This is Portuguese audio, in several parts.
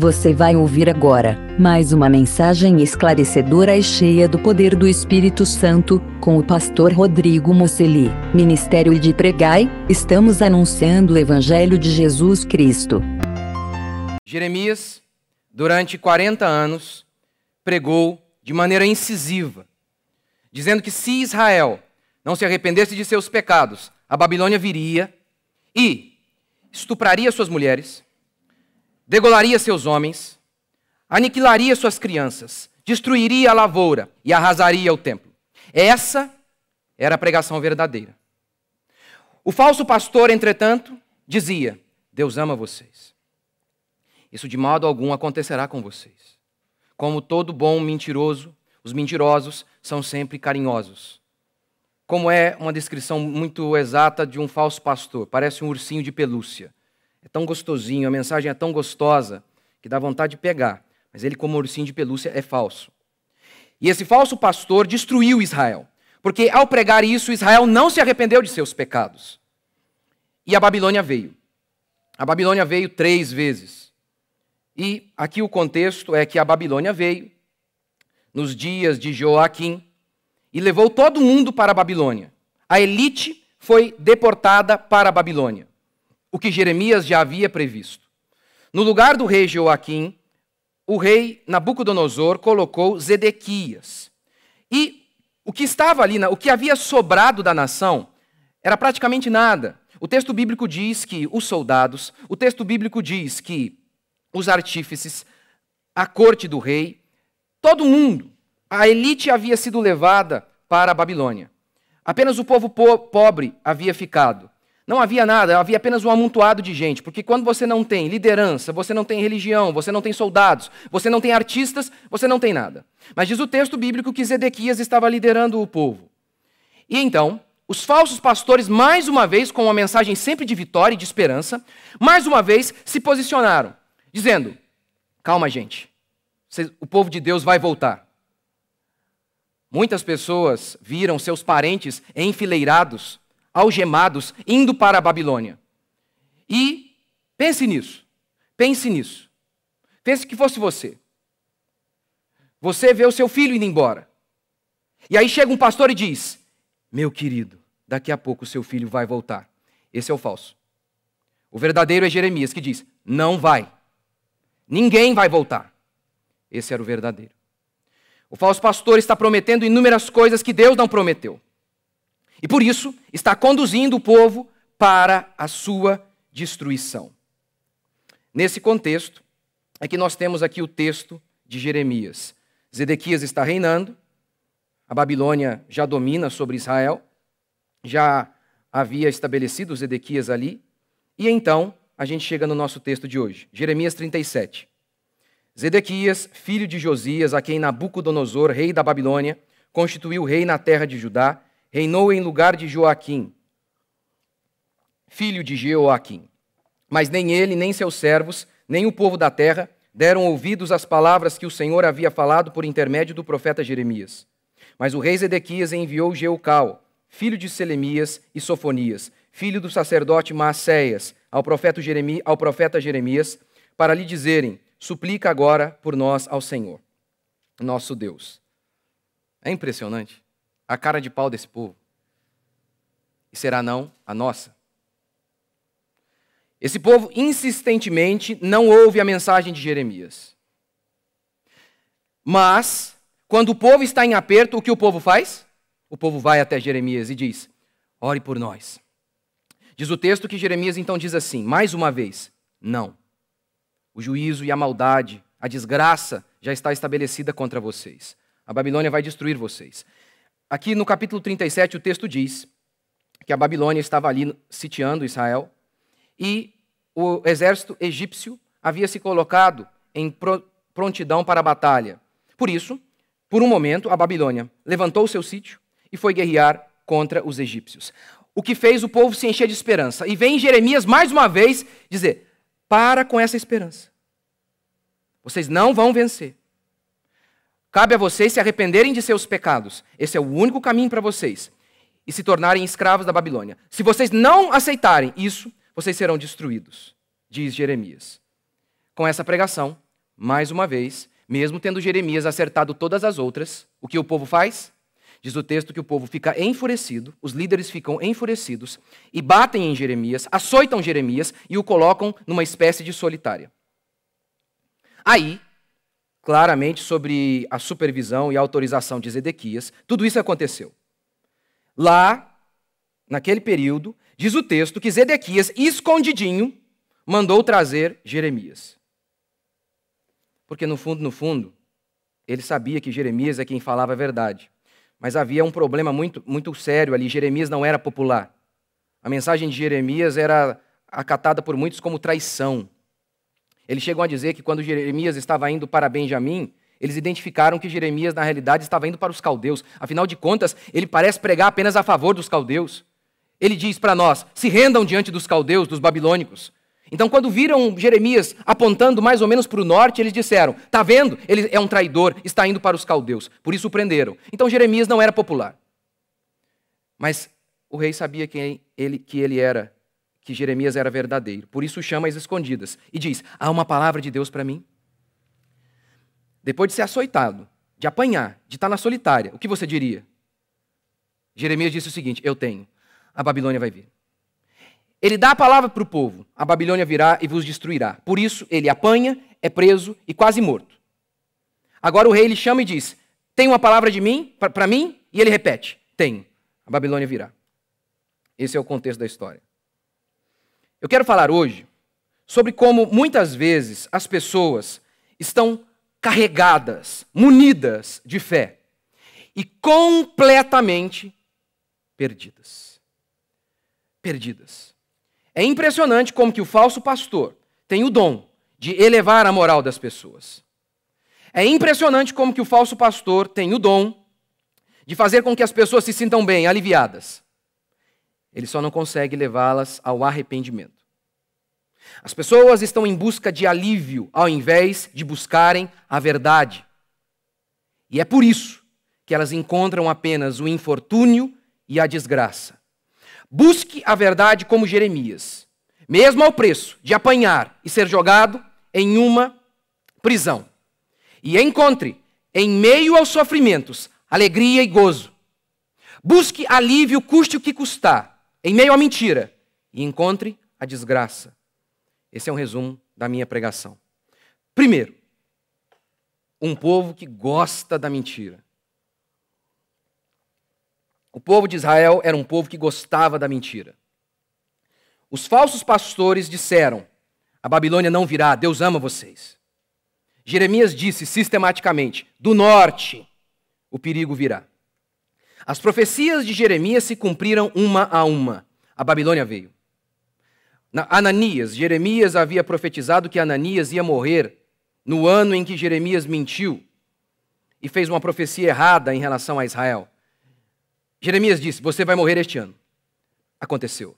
Você vai ouvir agora mais uma mensagem esclarecedora e cheia do poder do Espírito Santo, com o pastor Rodrigo Moceli. Ministério de Pregai, estamos anunciando o Evangelho de Jesus Cristo. Jeremias, durante 40 anos, pregou de maneira incisiva, dizendo que se Israel não se arrependesse de seus pecados, a Babilônia viria e estupraria suas mulheres degolaria seus homens, aniquilaria suas crianças, destruiria a lavoura e arrasaria o templo. Essa era a pregação verdadeira. O falso pastor, entretanto, dizia: Deus ama vocês. Isso de modo algum acontecerá com vocês. Como todo bom mentiroso, os mentirosos são sempre carinhosos. Como é uma descrição muito exata de um falso pastor, parece um ursinho de pelúcia. É tão gostosinho, a mensagem é tão gostosa que dá vontade de pegar. Mas ele, como ursinho de pelúcia, é falso. E esse falso pastor destruiu Israel. Porque ao pregar isso, Israel não se arrependeu de seus pecados. E a Babilônia veio. A Babilônia veio três vezes. E aqui o contexto é que a Babilônia veio nos dias de Joaquim e levou todo mundo para a Babilônia. A elite foi deportada para a Babilônia o que Jeremias já havia previsto. No lugar do rei Joaquim, o rei Nabucodonosor colocou Zedequias. E o que estava ali, o que havia sobrado da nação, era praticamente nada. O texto bíblico diz que os soldados, o texto bíblico diz que os artífices, a corte do rei, todo mundo, a elite havia sido levada para a Babilônia. Apenas o povo po pobre havia ficado. Não havia nada, havia apenas um amontoado de gente, porque quando você não tem liderança, você não tem religião, você não tem soldados, você não tem artistas, você não tem nada. Mas diz o texto bíblico que Zedequias estava liderando o povo. E então, os falsos pastores, mais uma vez, com uma mensagem sempre de vitória e de esperança, mais uma vez se posicionaram, dizendo: calma, gente, o povo de Deus vai voltar. Muitas pessoas viram seus parentes enfileirados algemados, indo para a Babilônia. E pense nisso. Pense nisso. Pense que fosse você. Você vê o seu filho indo embora. E aí chega um pastor e diz: Meu querido, daqui a pouco o seu filho vai voltar. Esse é o falso. O verdadeiro é Jeremias que diz: Não vai. Ninguém vai voltar. Esse era o verdadeiro. O falso pastor está prometendo inúmeras coisas que Deus não prometeu. E por isso está conduzindo o povo para a sua destruição. Nesse contexto é que nós temos aqui o texto de Jeremias. Zedequias está reinando, a Babilônia já domina sobre Israel, já havia estabelecido Zedequias ali, e então a gente chega no nosso texto de hoje, Jeremias 37. Zedequias, filho de Josias, a quem Nabucodonosor, rei da Babilônia, constituiu rei na terra de Judá, reinou em lugar de Joaquim, filho de Jeoaquim. Mas nem ele, nem seus servos, nem o povo da terra deram ouvidos às palavras que o Senhor havia falado por intermédio do profeta Jeremias. Mas o rei Zedequias enviou Jeucal, filho de Selemias e Sofonias, filho do sacerdote Maacéias, ao profeta, Jeremias, ao profeta Jeremias, para lhe dizerem: Suplica agora por nós ao Senhor, nosso Deus. É impressionante a cara de pau desse povo. E será não a nossa. Esse povo insistentemente não ouve a mensagem de Jeremias. Mas, quando o povo está em aperto, o que o povo faz? O povo vai até Jeremias e diz: Ore por nós. Diz o texto que Jeremias então diz assim, mais uma vez: Não. O juízo e a maldade, a desgraça já está estabelecida contra vocês. A Babilônia vai destruir vocês. Aqui no capítulo 37, o texto diz que a Babilônia estava ali sitiando Israel e o exército egípcio havia se colocado em prontidão para a batalha. Por isso, por um momento, a Babilônia levantou o seu sítio e foi guerrear contra os egípcios. O que fez o povo se encher de esperança. E vem Jeremias mais uma vez dizer: para com essa esperança. Vocês não vão vencer. Cabe a vocês se arrependerem de seus pecados. Esse é o único caminho para vocês. E se tornarem escravos da Babilônia. Se vocês não aceitarem isso, vocês serão destruídos, diz Jeremias. Com essa pregação, mais uma vez, mesmo tendo Jeremias acertado todas as outras, o que o povo faz? Diz o texto que o povo fica enfurecido, os líderes ficam enfurecidos e batem em Jeremias, açoitam Jeremias e o colocam numa espécie de solitária. Aí, claramente sobre a supervisão e autorização de Zedequias, tudo isso aconteceu. Lá, naquele período, diz o texto que Zedequias, escondidinho, mandou trazer Jeremias. Porque no fundo, no fundo, ele sabia que Jeremias é quem falava a verdade. Mas havia um problema muito, muito sério ali. Jeremias não era popular. A mensagem de Jeremias era acatada por muitos como traição. Eles chegam a dizer que quando Jeremias estava indo para Benjamim, eles identificaram que Jeremias, na realidade, estava indo para os caldeus. Afinal de contas, ele parece pregar apenas a favor dos caldeus. Ele diz para nós: se rendam diante dos caldeus, dos babilônicos. Então, quando viram Jeremias apontando mais ou menos para o norte, eles disseram: Está vendo? Ele é um traidor, está indo para os caldeus. Por isso o prenderam. Então, Jeremias não era popular. Mas o rei sabia que ele, que ele era, que Jeremias era verdadeiro. Por isso chama as escondidas e diz: Há uma palavra de Deus para mim? Depois de ser açoitado, de apanhar, de estar na solitária, o que você diria? Jeremias disse o seguinte: Eu tenho. A Babilônia vai vir. Ele dá a palavra para o povo: a Babilônia virá e vos destruirá. Por isso, ele apanha, é preso e quase morto. Agora o rei lhe chama e diz: Tem uma palavra de mim, para mim? E ele repete: Tenho. A Babilônia virá. Esse é o contexto da história. Eu quero falar hoje sobre como muitas vezes as pessoas estão carregadas, munidas de fé e completamente perdidas. Perdidas. É impressionante como que o falso pastor tem o dom de elevar a moral das pessoas. É impressionante como que o falso pastor tem o dom de fazer com que as pessoas se sintam bem, aliviadas. Ele só não consegue levá-las ao arrependimento. As pessoas estão em busca de alívio ao invés de buscarem a verdade. E é por isso que elas encontram apenas o infortúnio e a desgraça. Busque a verdade como Jeremias, mesmo ao preço de apanhar e ser jogado em uma prisão. E encontre, em meio aos sofrimentos, alegria e gozo. Busque alívio, custe o que custar, em meio à mentira, e encontre a desgraça. Esse é um resumo da minha pregação. Primeiro, um povo que gosta da mentira. O povo de Israel era um povo que gostava da mentira. Os falsos pastores disseram: A Babilônia não virá, Deus ama vocês. Jeremias disse sistematicamente: Do norte o perigo virá. As profecias de Jeremias se cumpriram uma a uma. A Babilônia veio. Na Ananias, Jeremias havia profetizado que Ananias ia morrer no ano em que Jeremias mentiu e fez uma profecia errada em relação a Israel. Jeremias disse: Você vai morrer este ano. Aconteceu.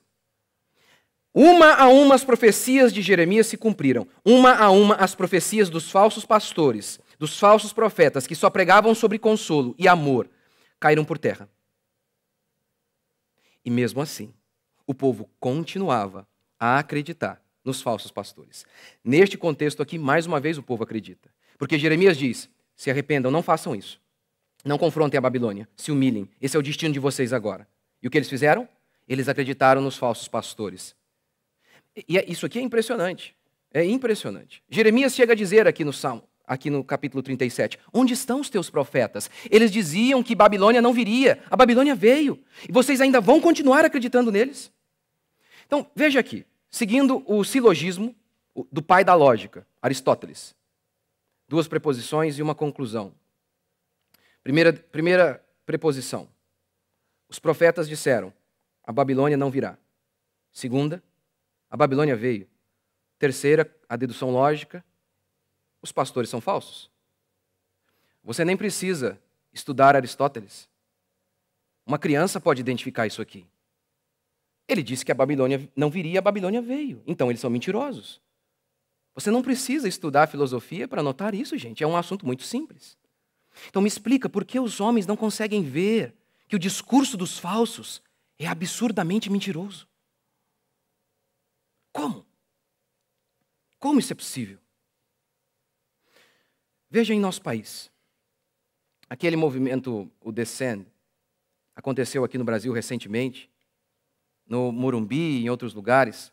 Uma a uma as profecias de Jeremias se cumpriram. Uma a uma as profecias dos falsos pastores, dos falsos profetas que só pregavam sobre consolo e amor, caíram por terra. E mesmo assim, o povo continuava a acreditar nos falsos pastores. Neste contexto aqui, mais uma vez o povo acredita. Porque Jeremias diz: se arrependam, não façam isso. Não confrontem a Babilônia, se humilhem. Esse é o destino de vocês agora. E o que eles fizeram? Eles acreditaram nos falsos pastores. E é, isso aqui é impressionante. É impressionante. Jeremias chega a dizer aqui no Salmo, aqui no capítulo 37, onde estão os teus profetas? Eles diziam que Babilônia não viria. A Babilônia veio. E vocês ainda vão continuar acreditando neles? Então, veja aqui, seguindo o silogismo do pai da lógica, Aristóteles. Duas preposições e uma conclusão. Primeira, primeira preposição. Os profetas disseram: a Babilônia não virá. Segunda, a Babilônia veio. Terceira, a dedução lógica: os pastores são falsos. Você nem precisa estudar Aristóteles. Uma criança pode identificar isso aqui. Ele disse que a Babilônia não viria, a Babilônia veio. Então eles são mentirosos. Você não precisa estudar filosofia para notar isso, gente. É um assunto muito simples. Então me explica por que os homens não conseguem ver que o discurso dos falsos é absurdamente mentiroso. Como? Como isso é possível? Veja em nosso país. Aquele movimento, o Descend, aconteceu aqui no Brasil recentemente, no Morumbi e em outros lugares.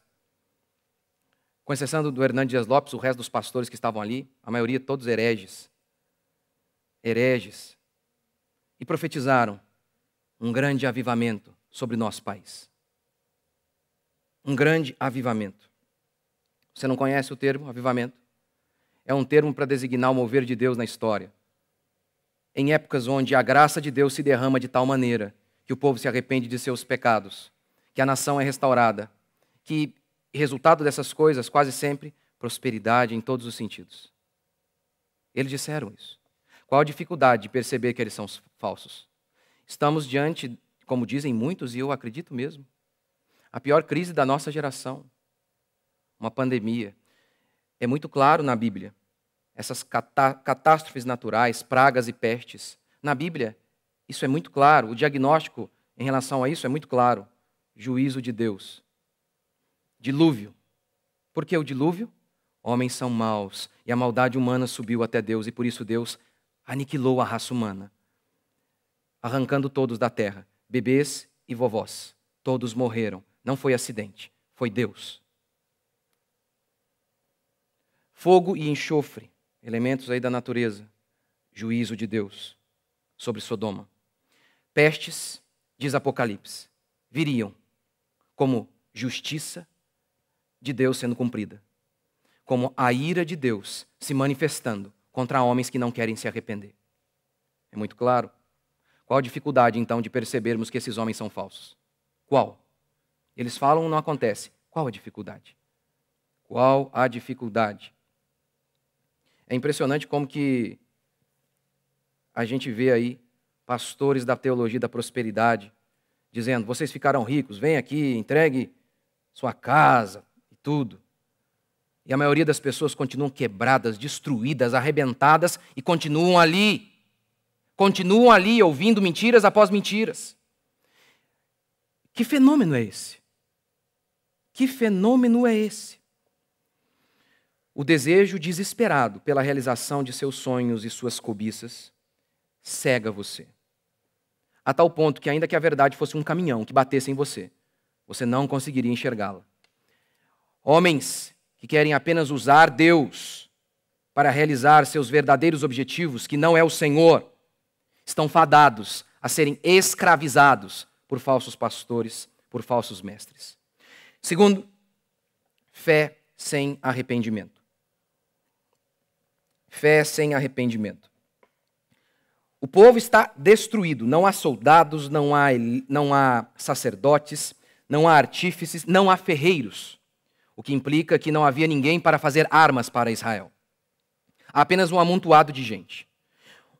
Com exceção do Hernandes Dias Lopes, o resto dos pastores que estavam ali, a maioria todos hereges. Hereges. E profetizaram um grande avivamento sobre nosso país. Um grande avivamento. Você não conhece o termo avivamento? É um termo para designar o mover de Deus na história. Em épocas onde a graça de Deus se derrama de tal maneira que o povo se arrepende de seus pecados, que a nação é restaurada, que resultado dessas coisas, quase sempre, prosperidade em todos os sentidos. Eles disseram isso. Qual a dificuldade de perceber que eles são falsos? Estamos diante, como dizem muitos, e eu acredito mesmo, a pior crise da nossa geração uma pandemia. É muito claro na Bíblia. Essas catástrofes naturais, pragas e pestes. Na Bíblia, isso é muito claro. O diagnóstico em relação a isso é muito claro. Juízo de Deus. Dilúvio. Por que o dilúvio? Homens são maus e a maldade humana subiu até Deus e por isso Deus aniquilou a raça humana, arrancando todos da terra, bebês e vovós. Todos morreram. Não foi acidente, foi Deus. Fogo e enxofre, elementos aí da natureza, juízo de Deus sobre Sodoma. Pestes, diz Apocalipse, viriam como justiça de Deus sendo cumprida, como a ira de Deus se manifestando contra homens que não querem se arrepender. É muito claro. Qual a dificuldade, então, de percebermos que esses homens são falsos? Qual? Eles falam, não acontece. Qual a dificuldade? Qual a dificuldade? É impressionante como que a gente vê aí pastores da teologia da prosperidade dizendo: vocês ficarão ricos, vem aqui, entregue sua casa e tudo. E a maioria das pessoas continuam quebradas, destruídas, arrebentadas e continuam ali. Continuam ali ouvindo mentiras após mentiras. Que fenômeno é esse? Que fenômeno é esse? O desejo desesperado pela realização de seus sonhos e suas cobiças cega você. A tal ponto que, ainda que a verdade fosse um caminhão que batesse em você, você não conseguiria enxergá-la. Homens que querem apenas usar Deus para realizar seus verdadeiros objetivos, que não é o Senhor, estão fadados a serem escravizados por falsos pastores, por falsos mestres. Segundo, fé sem arrependimento. Fé sem arrependimento. O povo está destruído. Não há soldados, não há, não há sacerdotes, não há artífices, não há ferreiros. O que implica que não havia ninguém para fazer armas para Israel. Há apenas um amontoado de gente.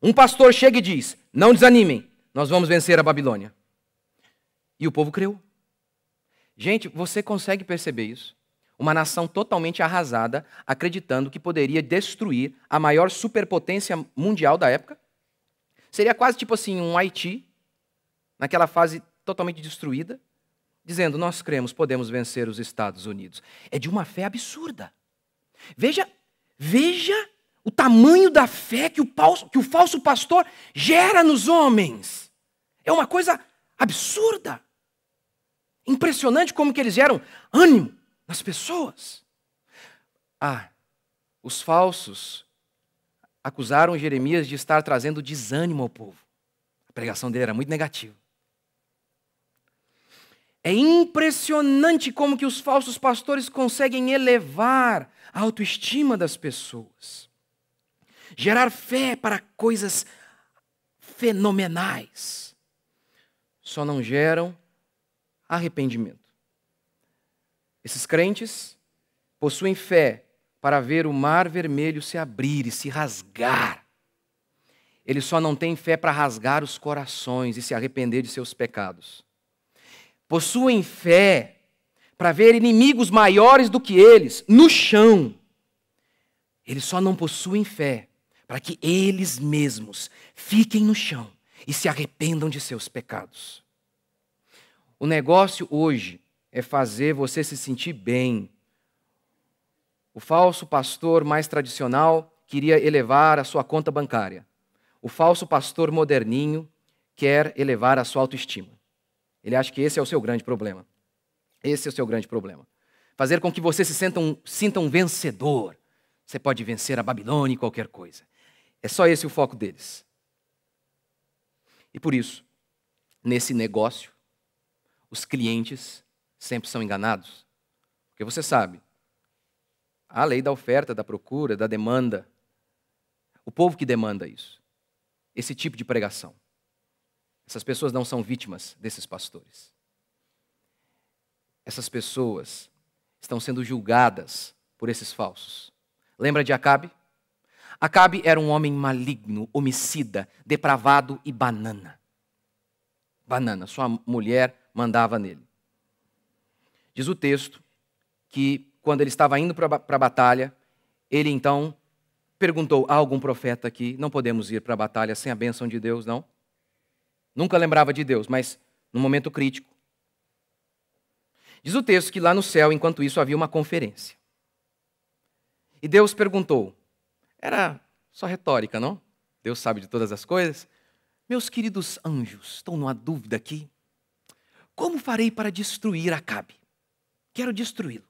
Um pastor chega e diz: Não desanimem, nós vamos vencer a Babilônia. E o povo creu. Gente, você consegue perceber isso? Uma nação totalmente arrasada, acreditando que poderia destruir a maior superpotência mundial da época. Seria quase tipo assim um Haiti, naquela fase totalmente destruída, dizendo: Nós cremos, podemos vencer os Estados Unidos. É de uma fé absurda. Veja, veja o tamanho da fé que o, falso, que o falso pastor gera nos homens. É uma coisa absurda. Impressionante como que eles geram ânimo, nas pessoas. Ah, os falsos acusaram Jeremias de estar trazendo desânimo ao povo. A pregação dele era muito negativa. É impressionante como que os falsos pastores conseguem elevar a autoestima das pessoas. Gerar fé para coisas fenomenais. Só não geram arrependimento. Esses crentes possuem fé para ver o mar vermelho se abrir e se rasgar. Eles só não têm fé para rasgar os corações e se arrepender de seus pecados. Possuem fé para ver inimigos maiores do que eles no chão. Eles só não possuem fé para que eles mesmos fiquem no chão e se arrependam de seus pecados. O negócio hoje é fazer você se sentir bem. O falso pastor mais tradicional queria elevar a sua conta bancária. O falso pastor moderninho quer elevar a sua autoestima. Ele acha que esse é o seu grande problema. Esse é o seu grande problema. Fazer com que você se sinta um, sinta um vencedor. Você pode vencer a Babilônia e qualquer coisa. É só esse o foco deles. E por isso, nesse negócio, os clientes sempre são enganados. Porque você sabe, a lei da oferta, da procura, da demanda. O povo que demanda isso. Esse tipo de pregação. Essas pessoas não são vítimas desses pastores. Essas pessoas estão sendo julgadas por esses falsos. Lembra de Acabe? Acabe era um homem maligno, homicida, depravado e banana. Banana, sua mulher mandava nele. Diz o texto que quando ele estava indo para a batalha, ele então perguntou: há algum profeta aqui? Não podemos ir para a batalha sem a bênção de Deus, não? Nunca lembrava de Deus, mas no momento crítico. Diz o texto que lá no céu, enquanto isso, havia uma conferência. E Deus perguntou: era só retórica, não? Deus sabe de todas as coisas. Meus queridos anjos, estou numa dúvida aqui. Como farei para destruir Acabe? Quero destruí-lo.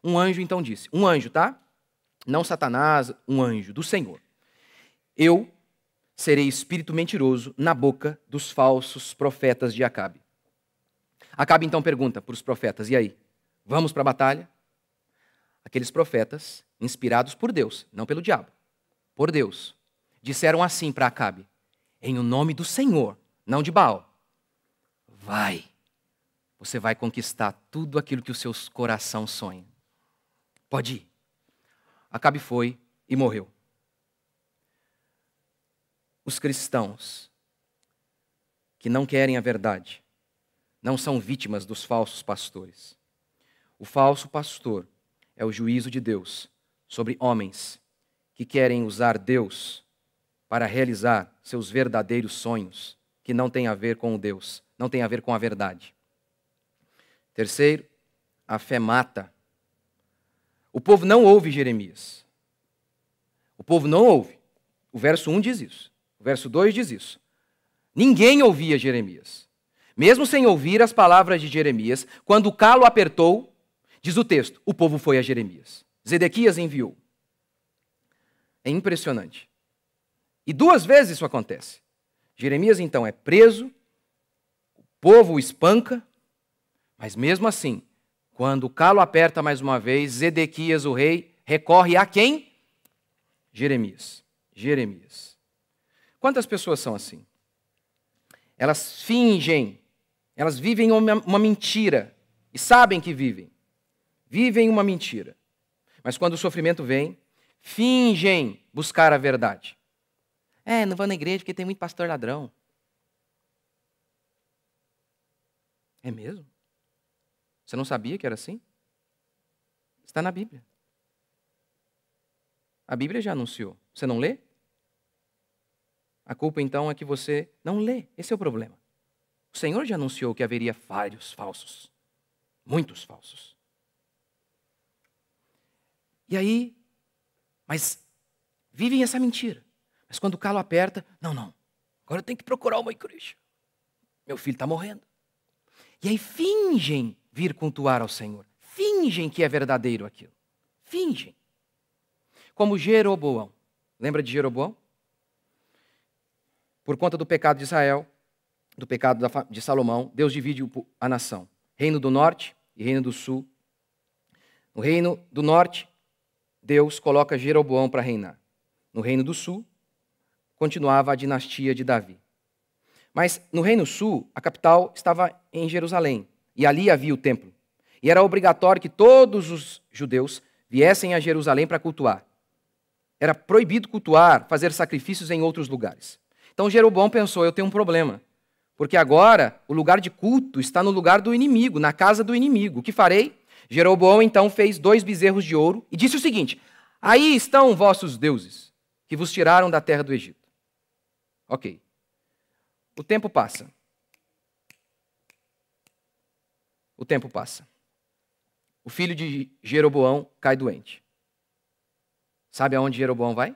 Um anjo então disse: Um anjo, tá? Não Satanás, um anjo do Senhor. Eu serei espírito mentiroso na boca dos falsos profetas de Acabe. Acabe então pergunta para os profetas: E aí? Vamos para a batalha? Aqueles profetas, inspirados por Deus, não pelo diabo, por Deus, disseram assim para Acabe: Em o nome do Senhor, não de Baal, vai, você vai conquistar tudo aquilo que o seu coração sonha. Pode ir. Acabe foi e morreu. Os cristãos que não querem a verdade não são vítimas dos falsos pastores. O falso pastor é o juízo de Deus sobre homens que querem usar Deus para realizar seus verdadeiros sonhos, que não têm a ver com Deus, não têm a ver com a verdade. Terceiro, a fé mata. O povo não ouve Jeremias. O povo não ouve. O verso 1 diz isso. O verso 2 diz isso. Ninguém ouvia Jeremias. Mesmo sem ouvir as palavras de Jeremias, quando o calo apertou, diz o texto, o povo foi a Jeremias. Zedequias enviou. É impressionante. E duas vezes isso acontece. Jeremias então é preso, o povo o espanca, mas mesmo assim, quando o calo aperta mais uma vez, Zedequias, o rei, recorre a quem? Jeremias. Jeremias. Quantas pessoas são assim? Elas fingem, elas vivem uma, uma mentira e sabem que vivem. Vivem uma mentira. Mas quando o sofrimento vem, fingem buscar a verdade. É, não vou na igreja porque tem muito pastor ladrão. É mesmo? Você não sabia que era assim? Está na Bíblia. A Bíblia já anunciou. Você não lê? A culpa então é que você não lê. Esse é o problema. O Senhor já anunciou que haveria vários falsos. Muitos falsos. E aí, mas vivem essa mentira. Mas quando o calo aperta, não, não. Agora eu tenho que procurar uma igreja. Meu filho está morrendo. E aí fingem vir cultuar ao Senhor. Fingem que é verdadeiro aquilo. Fingem como Jeroboão. Lembra de Jeroboão? Por conta do pecado de Israel, do pecado de Salomão, Deus divide a nação: reino do norte e reino do sul. No reino do norte, Deus coloca Jeroboão para reinar. No reino do sul, continuava a dinastia de Davi. Mas no reino sul, a capital estava em Jerusalém, e ali havia o templo. E era obrigatório que todos os judeus viessem a Jerusalém para cultuar. Era proibido cultuar, fazer sacrifícios em outros lugares. Então Jeroboão pensou: eu tenho um problema. Porque agora o lugar de culto está no lugar do inimigo, na casa do inimigo. O que farei? Jeroboão então fez dois bezerros de ouro e disse o seguinte: Aí estão vossos deuses, que vos tiraram da terra do Egito. Ok. O tempo passa. O tempo passa. O filho de Jeroboão cai doente. Sabe aonde Jeroboão vai?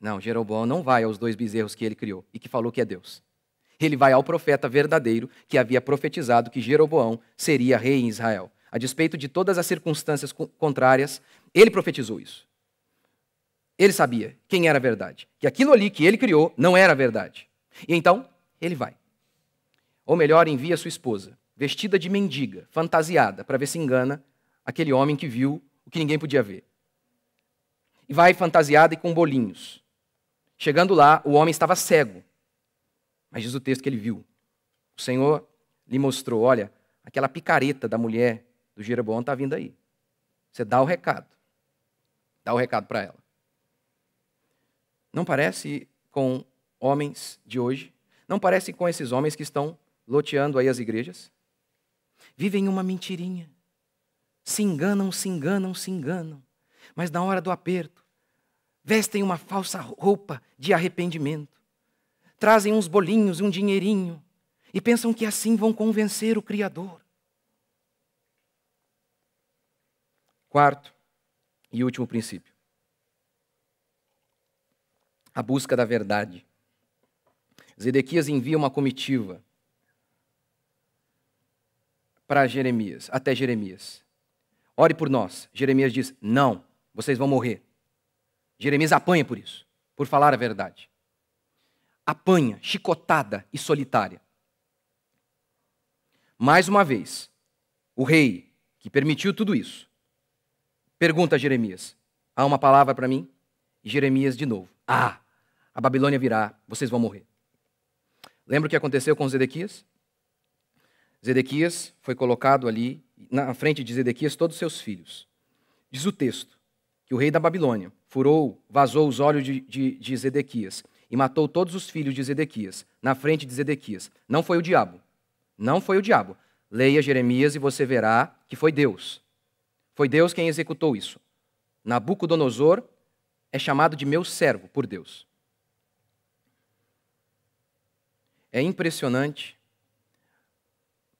Não, Jeroboão não vai aos dois bezerros que ele criou e que falou que é Deus. Ele vai ao profeta verdadeiro que havia profetizado que Jeroboão seria rei em Israel. A despeito de todas as circunstâncias contrárias, ele profetizou isso. Ele sabia quem era a verdade, que aquilo ali que ele criou não era a verdade. E então, ele vai. Ou melhor, envia sua esposa, vestida de mendiga, fantasiada, para ver se engana aquele homem que viu o que ninguém podia ver. E vai fantasiada e com bolinhos. Chegando lá, o homem estava cego. Mas diz o texto que ele viu. O Senhor lhe mostrou: olha, aquela picareta da mulher do Jeroboão está vindo aí. Você dá o recado. Dá o recado para ela. Não parece com homens de hoje? Não parece com esses homens que estão loteando aí as igrejas? Vivem uma mentirinha. Se enganam, se enganam, se enganam. Mas na hora do aperto, vestem uma falsa roupa de arrependimento. Trazem uns bolinhos, um dinheirinho e pensam que assim vão convencer o Criador. Quarto e último princípio: a busca da verdade. Zedequias envia uma comitiva para Jeremias, até Jeremias. Ore por nós. Jeremias diz: Não, vocês vão morrer. Jeremias apanha por isso, por falar a verdade. Apanha, chicotada e solitária. Mais uma vez, o rei que permitiu tudo isso pergunta a Jeremias: Há uma palavra para mim? E Jeremias de novo: Ah, a Babilônia virá, vocês vão morrer. Lembra o que aconteceu com Zedequias? Zedequias foi colocado ali, na frente de Zedequias, todos os seus filhos. Diz o texto que o rei da Babilônia furou, vazou os olhos de, de, de Zedequias e matou todos os filhos de Zedequias, na frente de Zedequias. Não foi o diabo. Não foi o diabo. Leia Jeremias e você verá que foi Deus. Foi Deus quem executou isso. Nabucodonosor é chamado de meu servo por Deus. É impressionante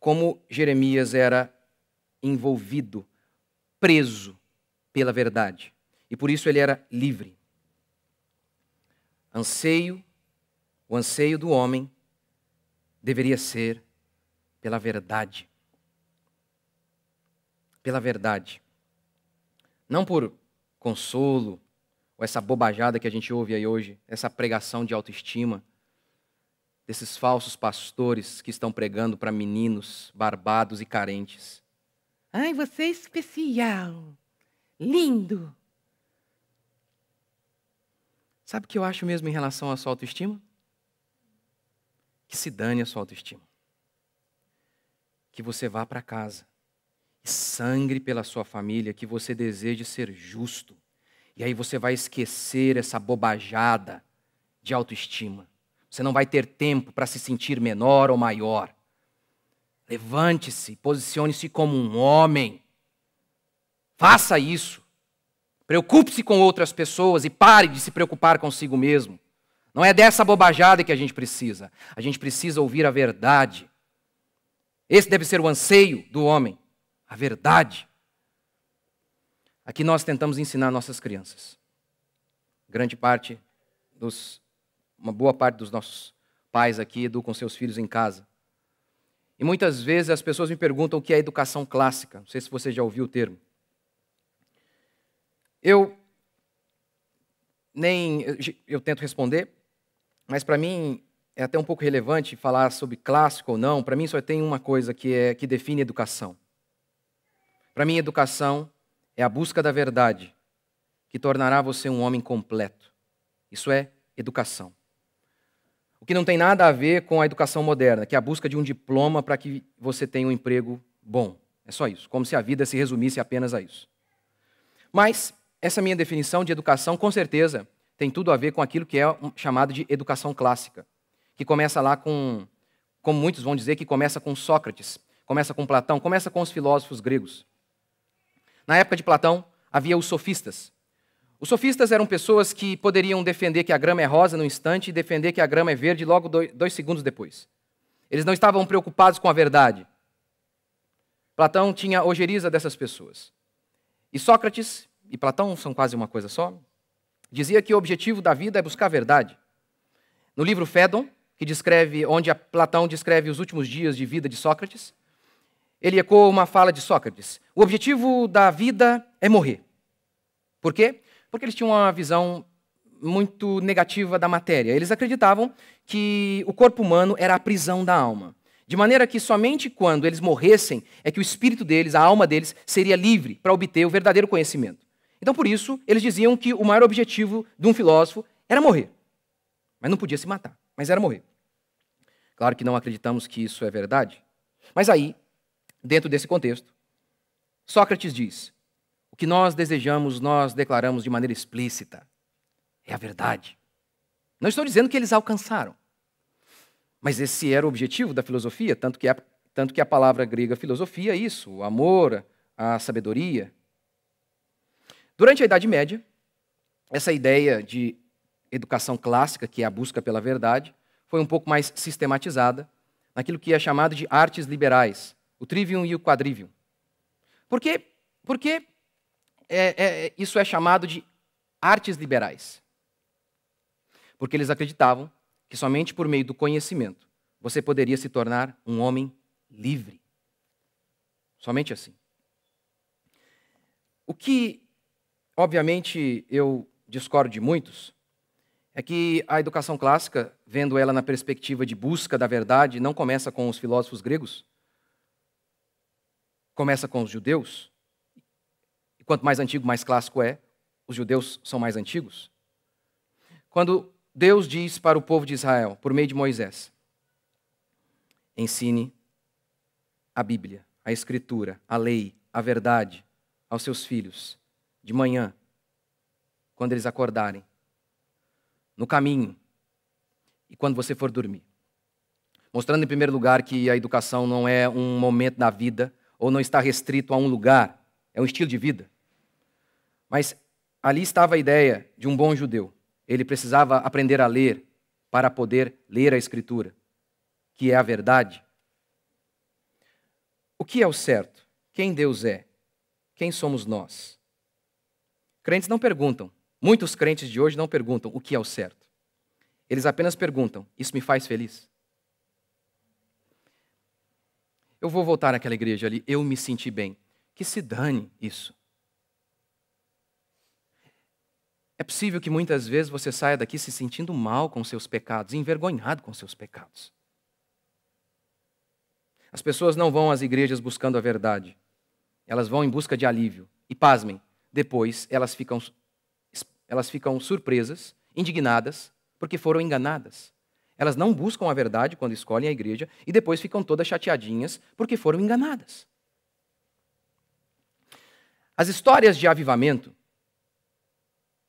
como Jeremias era envolvido, preso pela verdade. E por isso ele era livre. Anseio, o anseio do homem deveria ser pela verdade. Pela verdade. Não por consolo, ou essa bobajada que a gente ouve aí hoje, essa pregação de autoestima desses falsos pastores que estão pregando para meninos barbados e carentes. Ai, você é especial, lindo. Sabe o que eu acho mesmo em relação à sua autoestima? Que se dane a sua autoestima. Que você vá para casa e sangre pela sua família, que você deseje ser justo. E aí você vai esquecer essa bobajada de autoestima. Você não vai ter tempo para se sentir menor ou maior. Levante-se, posicione-se como um homem. Faça isso. Preocupe-se com outras pessoas e pare de se preocupar consigo mesmo. Não é dessa bobajada que a gente precisa. A gente precisa ouvir a verdade. Esse deve ser o anseio do homem, a verdade. Aqui nós tentamos ensinar nossas crianças. Grande parte dos uma boa parte dos nossos pais aqui educam seus filhos em casa. E muitas vezes as pessoas me perguntam o que é educação clássica. Não sei se você já ouviu o termo. Eu nem eu tento responder, mas para mim é até um pouco relevante falar sobre clássico ou não. Para mim só tem uma coisa que é que define educação. Para mim educação é a busca da verdade que tornará você um homem completo. Isso é educação. O que não tem nada a ver com a educação moderna, que é a busca de um diploma para que você tenha um emprego bom. É só isso, como se a vida se resumisse apenas a isso. Mas essa minha definição de educação, com certeza, tem tudo a ver com aquilo que é chamado de educação clássica, que começa lá com, como muitos vão dizer, que começa com Sócrates, começa com Platão, começa com os filósofos gregos. Na época de Platão, havia os sofistas, os sofistas eram pessoas que poderiam defender que a grama é rosa no instante e defender que a grama é verde logo dois segundos depois. Eles não estavam preocupados com a verdade. Platão tinha ojeriza dessas pessoas. E Sócrates e Platão são quase uma coisa só. dizia que o objetivo da vida é buscar a verdade. No livro Fédon, que descreve, onde Platão descreve os últimos dias de vida de Sócrates, ele ecoa uma fala de Sócrates. O objetivo da vida é morrer. Por quê? Porque eles tinham uma visão muito negativa da matéria. Eles acreditavam que o corpo humano era a prisão da alma. De maneira que somente quando eles morressem é que o espírito deles, a alma deles, seria livre para obter o verdadeiro conhecimento. Então, por isso, eles diziam que o maior objetivo de um filósofo era morrer. Mas não podia se matar, mas era morrer. Claro que não acreditamos que isso é verdade. Mas aí, dentro desse contexto, Sócrates diz: que nós desejamos, nós declaramos de maneira explícita. É a verdade. Não estou dizendo que eles alcançaram. Mas esse era o objetivo da filosofia, tanto que a, tanto que a palavra grega filosofia é isso, o amor, a sabedoria. Durante a Idade Média, essa ideia de educação clássica, que é a busca pela verdade, foi um pouco mais sistematizada naquilo que é chamado de artes liberais, o trivium e o quadrivium. Por quê? Porque é, é, isso é chamado de artes liberais. Porque eles acreditavam que somente por meio do conhecimento você poderia se tornar um homem livre. Somente assim. O que, obviamente, eu discordo de muitos é que a educação clássica, vendo ela na perspectiva de busca da verdade, não começa com os filósofos gregos, começa com os judeus. Quanto mais antigo, mais clássico é. Os judeus são mais antigos. Quando Deus diz para o povo de Israel, por meio de Moisés: ensine a Bíblia, a Escritura, a lei, a verdade aos seus filhos, de manhã, quando eles acordarem, no caminho e quando você for dormir. Mostrando, em primeiro lugar, que a educação não é um momento da vida ou não está restrito a um lugar, é um estilo de vida. Mas ali estava a ideia de um bom judeu ele precisava aprender a ler para poder ler a Escritura, que é a verdade. O que é o certo? Quem Deus é? Quem somos nós? Crentes não perguntam, muitos crentes de hoje não perguntam o que é o certo. Eles apenas perguntam: Isso me faz feliz? Eu vou voltar naquela igreja ali, eu me senti bem. Que se dane isso. É possível que muitas vezes você saia daqui se sentindo mal com seus pecados, envergonhado com seus pecados. As pessoas não vão às igrejas buscando a verdade. Elas vão em busca de alívio. E pasmem, depois elas ficam, elas ficam surpresas, indignadas, porque foram enganadas. Elas não buscam a verdade quando escolhem a igreja e depois ficam todas chateadinhas porque foram enganadas. As histórias de avivamento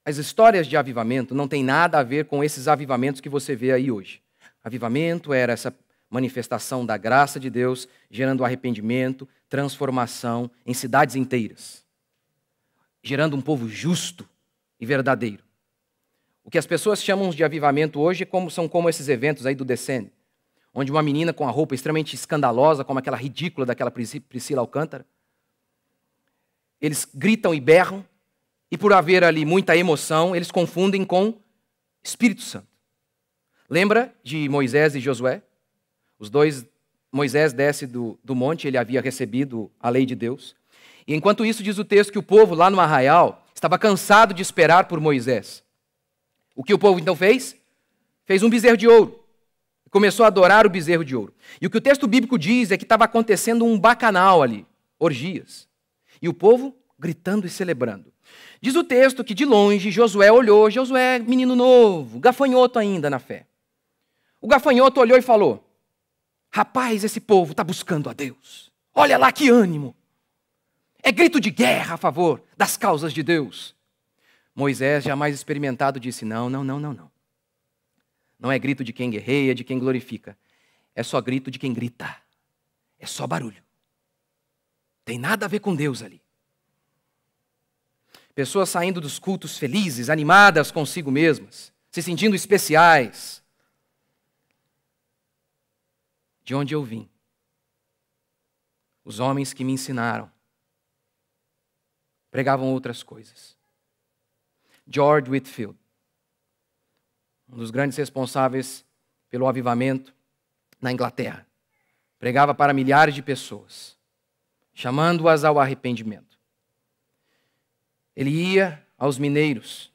as histórias de avivamento não têm nada a ver com esses avivamentos que você vê aí hoje. Avivamento era essa manifestação da graça de Deus, gerando arrependimento, transformação em cidades inteiras, gerando um povo justo e verdadeiro. O que as pessoas chamam de avivamento hoje é são como esses eventos aí do Descende, onde uma menina com a roupa extremamente escandalosa, como aquela ridícula daquela Priscila Alcântara, eles gritam e berram, e por haver ali muita emoção, eles confundem com Espírito Santo. Lembra de Moisés e Josué? Os dois, Moisés desce do, do monte, ele havia recebido a lei de Deus. E enquanto isso, diz o texto que o povo lá no arraial estava cansado de esperar por Moisés. O que o povo então fez? Fez um bezerro de ouro. Começou a adorar o bezerro de ouro. E o que o texto bíblico diz é que estava acontecendo um bacanal ali, orgias. E o povo gritando e celebrando. Diz o texto que de longe Josué olhou, Josué, menino novo, gafanhoto ainda na fé. O gafanhoto olhou e falou: Rapaz, esse povo está buscando a Deus. Olha lá que ânimo. É grito de guerra a favor das causas de Deus. Moisés, jamais experimentado, disse: Não, não, não, não, não. Não é grito de quem guerreia, de quem glorifica. É só grito de quem grita. É só barulho. Tem nada a ver com Deus ali. Pessoas saindo dos cultos felizes, animadas consigo mesmas, se sentindo especiais. De onde eu vim? Os homens que me ensinaram pregavam outras coisas. George Whitfield, um dos grandes responsáveis pelo avivamento na Inglaterra. Pregava para milhares de pessoas, chamando-as ao arrependimento. Ele ia aos mineiros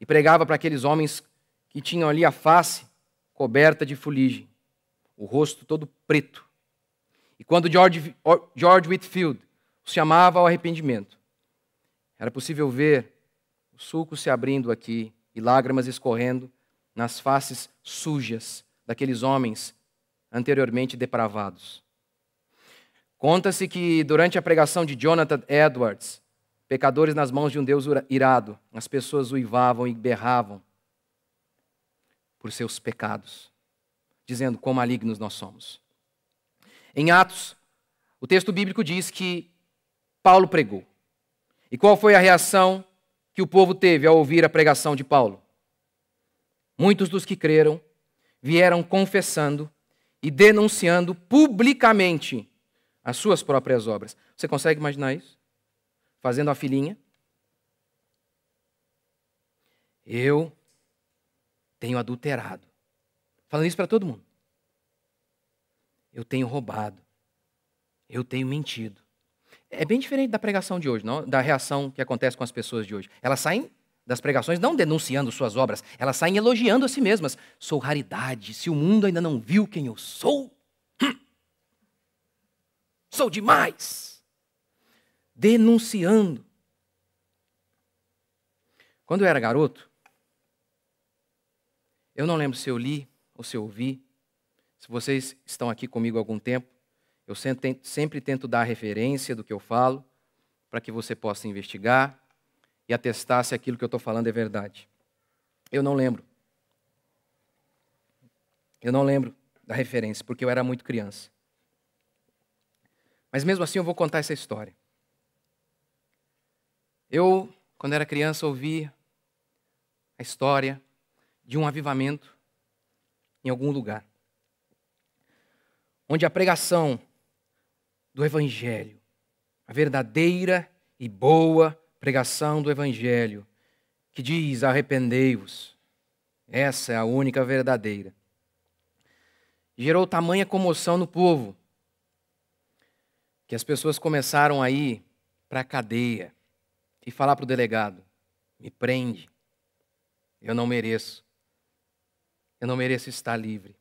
e pregava para aqueles homens que tinham ali a face coberta de fuligem, o rosto todo preto. E quando George, George Whitfield os chamava ao arrependimento, era possível ver o sulco se abrindo aqui e lágrimas escorrendo nas faces sujas daqueles homens anteriormente depravados. Conta-se que durante a pregação de Jonathan Edwards, pecadores nas mãos de um Deus irado, as pessoas uivavam e berravam por seus pecados, dizendo quão malignos nós somos. Em Atos, o texto bíblico diz que Paulo pregou. E qual foi a reação que o povo teve ao ouvir a pregação de Paulo? Muitos dos que creram vieram confessando e denunciando publicamente as suas próprias obras. Você consegue imaginar isso? Fazendo a filhinha? Eu tenho adulterado. Falando isso para todo mundo. Eu tenho roubado. Eu tenho mentido. É bem diferente da pregação de hoje, não? da reação que acontece com as pessoas de hoje. Elas saem das pregações não denunciando suas obras, elas saem elogiando a si mesmas. Sou raridade, se o mundo ainda não viu quem eu sou, hum, sou demais. Denunciando. Quando eu era garoto, eu não lembro se eu li ou se eu ouvi. Se vocês estão aqui comigo há algum tempo, eu sempre tento dar referência do que eu falo, para que você possa investigar e atestar se aquilo que eu estou falando é verdade. Eu não lembro. Eu não lembro da referência, porque eu era muito criança. Mas mesmo assim eu vou contar essa história. Eu, quando era criança, ouvi a história de um avivamento em algum lugar, onde a pregação do Evangelho, a verdadeira e boa pregação do Evangelho, que diz: arrependei-vos, essa é a única verdadeira, gerou tamanha comoção no povo, que as pessoas começaram a ir para a cadeia e falar para o delegado: me prende, eu não mereço. Eu não mereço estar livre.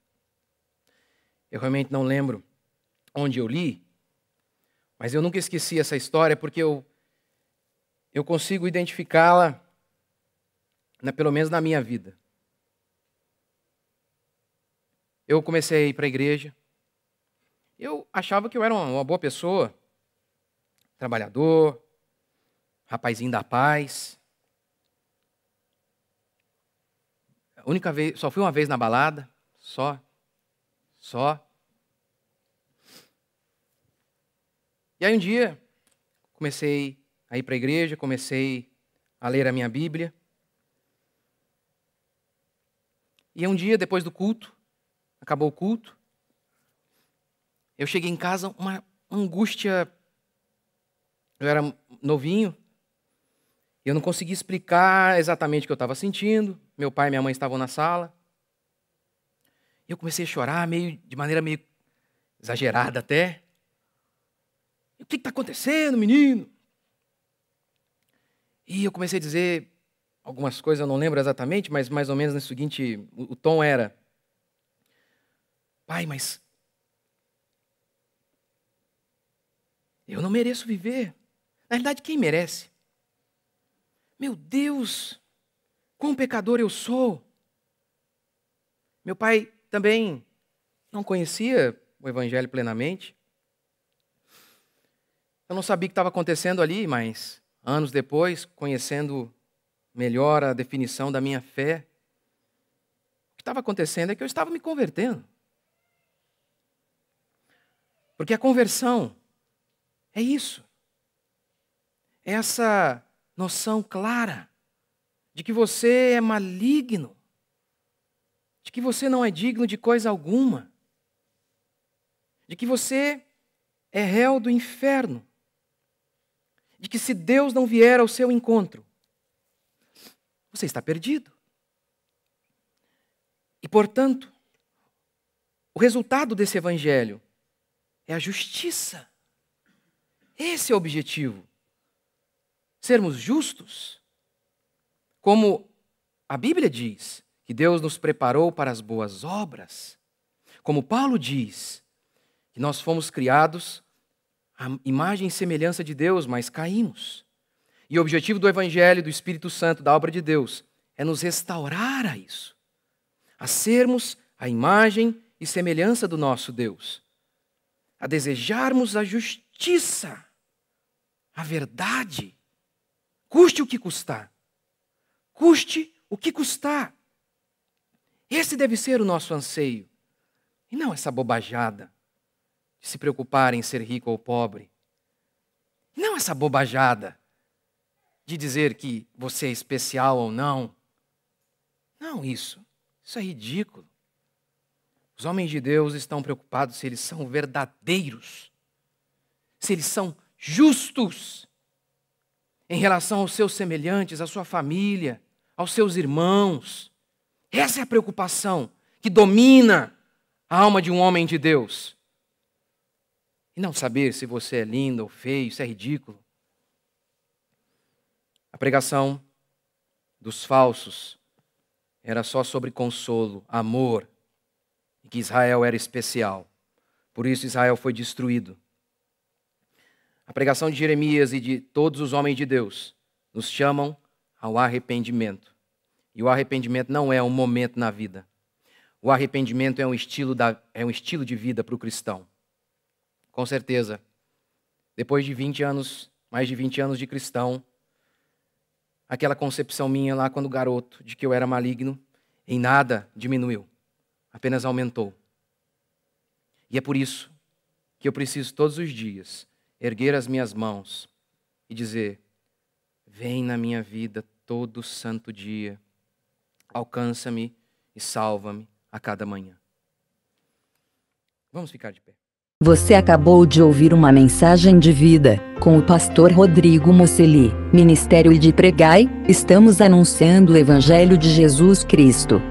Eu realmente não lembro onde eu li, mas eu nunca esqueci essa história porque eu, eu consigo identificá-la, pelo menos na minha vida. Eu comecei a ir para a igreja. Eu achava que eu era uma boa pessoa, trabalhador, rapazinho da paz. A única vez, só fui uma vez na balada, só. Só. E aí um dia comecei a ir para a igreja, comecei a ler a minha Bíblia. E um dia, depois do culto, acabou o culto, eu cheguei em casa, uma angústia. Eu era novinho, eu não conseguia explicar exatamente o que eu estava sentindo. Meu pai e minha mãe estavam na sala. E eu comecei a chorar meio, de maneira meio exagerada até. o que está acontecendo, menino? E eu comecei a dizer algumas coisas, eu não lembro exatamente, mas mais ou menos no seguinte, o tom era: Pai, mas eu não mereço viver. Na verdade, quem merece? Meu Deus, quão pecador eu sou. Meu pai também não conhecia o Evangelho plenamente. Eu não sabia o que estava acontecendo ali, mas anos depois, conhecendo melhor a definição da minha fé, o que estava acontecendo é que eu estava me convertendo. Porque a conversão é isso. É essa noção clara de que você é maligno, de que você não é digno de coisa alguma, de que você é réu do inferno, de que se Deus não vier ao seu encontro, você está perdido. E, portanto, o resultado desse evangelho é a justiça. Esse é o objetivo. Sermos justos. Como a Bíblia diz, que Deus nos preparou para as boas obras. Como Paulo diz, que nós fomos criados à imagem e semelhança de Deus, mas caímos. E o objetivo do Evangelho, do Espírito Santo, da obra de Deus, é nos restaurar a isso, a sermos a imagem e semelhança do nosso Deus, a desejarmos a justiça, a verdade, custe o que custar, custe o que custar. Esse deve ser o nosso anseio, e não essa bobajada de se preocupar em ser rico ou pobre. Não essa bobajada de dizer que você é especial ou não. Não isso. Isso é ridículo. Os homens de Deus estão preocupados se eles são verdadeiros, se eles são justos em relação aos seus semelhantes, à sua família, aos seus irmãos. Essa é a preocupação que domina a alma de um homem de Deus. E não saber se você é lindo ou feio, isso é ridículo. A pregação dos falsos era só sobre consolo, amor, e que Israel era especial. Por isso Israel foi destruído. A pregação de Jeremias e de todos os homens de Deus nos chamam ao arrependimento. E o arrependimento não é um momento na vida. O arrependimento é um estilo, da, é um estilo de vida para o cristão. Com certeza. Depois de 20 anos, mais de 20 anos de cristão, aquela concepção minha lá quando garoto de que eu era maligno, em nada diminuiu, apenas aumentou. E é por isso que eu preciso todos os dias erguer as minhas mãos e dizer: Vem na minha vida todo santo dia, alcança-me e salva-me a cada manhã. Vamos ficar de pé. Você acabou de ouvir uma mensagem de vida com o pastor Rodrigo Moceli, Ministério de Pregai. Estamos anunciando o Evangelho de Jesus Cristo.